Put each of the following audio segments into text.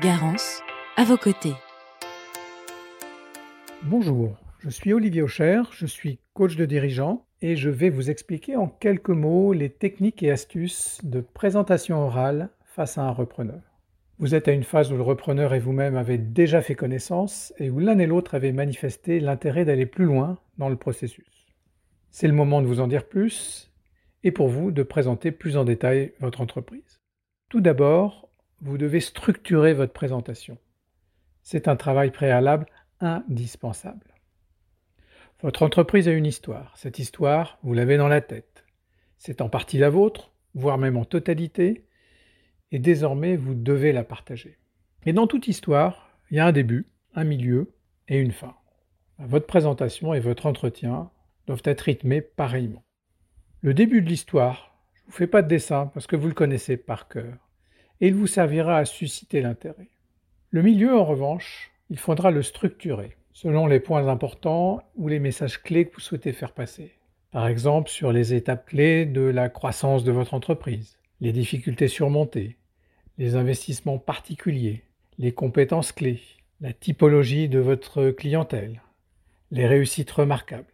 Garance, à vos côtés. Bonjour, je suis Olivier Aucher, je suis coach de dirigeant et je vais vous expliquer en quelques mots les techniques et astuces de présentation orale face à un repreneur. Vous êtes à une phase où le repreneur et vous-même avez déjà fait connaissance et où l'un et l'autre avaient manifesté l'intérêt d'aller plus loin dans le processus. C'est le moment de vous en dire plus et pour vous de présenter plus en détail votre entreprise. Tout d'abord, vous devez structurer votre présentation. C'est un travail préalable indispensable. Votre entreprise a une histoire. Cette histoire, vous l'avez dans la tête. C'est en partie la vôtre, voire même en totalité, et désormais vous devez la partager. Et dans toute histoire, il y a un début, un milieu et une fin. Votre présentation et votre entretien doivent être rythmés pareillement. Le début de l'histoire, je ne vous fais pas de dessin parce que vous le connaissez par cœur et il vous servira à susciter l'intérêt. Le milieu, en revanche, il faudra le structurer selon les points importants ou les messages clés que vous souhaitez faire passer. Par exemple, sur les étapes clés de la croissance de votre entreprise, les difficultés surmontées, les investissements particuliers, les compétences clés, la typologie de votre clientèle, les réussites remarquables.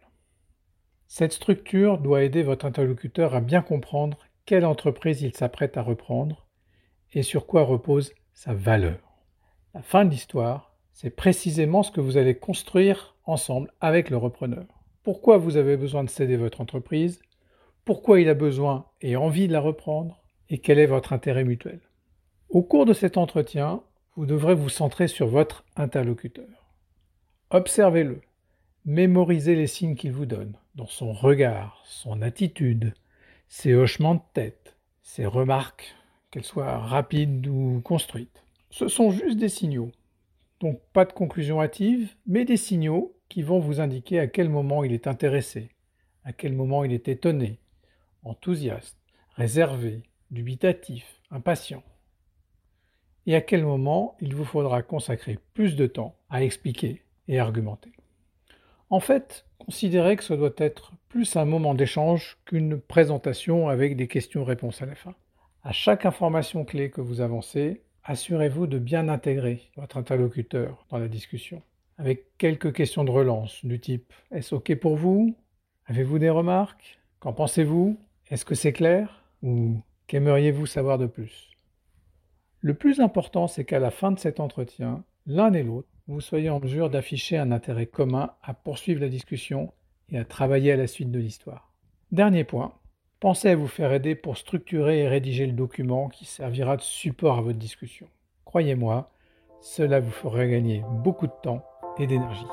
Cette structure doit aider votre interlocuteur à bien comprendre quelle entreprise il s'apprête à reprendre et sur quoi repose sa valeur. La fin de l'histoire, c'est précisément ce que vous allez construire ensemble avec le repreneur. Pourquoi vous avez besoin de céder votre entreprise, pourquoi il a besoin et envie de la reprendre, et quel est votre intérêt mutuel? Au cours de cet entretien, vous devrez vous centrer sur votre interlocuteur. Observez-le, mémorisez les signes qu'il vous donne, dans son regard, son attitude, ses hochements de tête, ses remarques qu'elles soient rapides ou construites. Ce sont juste des signaux. Donc pas de conclusion hâtive, mais des signaux qui vont vous indiquer à quel moment il est intéressé, à quel moment il est étonné, enthousiaste, réservé, dubitatif, impatient. Et à quel moment il vous faudra consacrer plus de temps à expliquer et argumenter. En fait, considérez que ce doit être plus un moment d'échange qu'une présentation avec des questions-réponses à la fin. À chaque information clé que vous avancez, assurez-vous de bien intégrer votre interlocuteur dans la discussion, avec quelques questions de relance du type Est-ce OK pour vous? Avez-vous des remarques? Qu'en pensez-vous? Est-ce que c'est clair? Ou qu'aimeriez-vous savoir de plus? Le plus important, c'est qu'à la fin de cet entretien, l'un et l'autre, vous soyez en mesure d'afficher un intérêt commun à poursuivre la discussion et à travailler à la suite de l'histoire. Dernier point, Pensez à vous faire aider pour structurer et rédiger le document qui servira de support à votre discussion. Croyez-moi, cela vous fera gagner beaucoup de temps et d'énergie.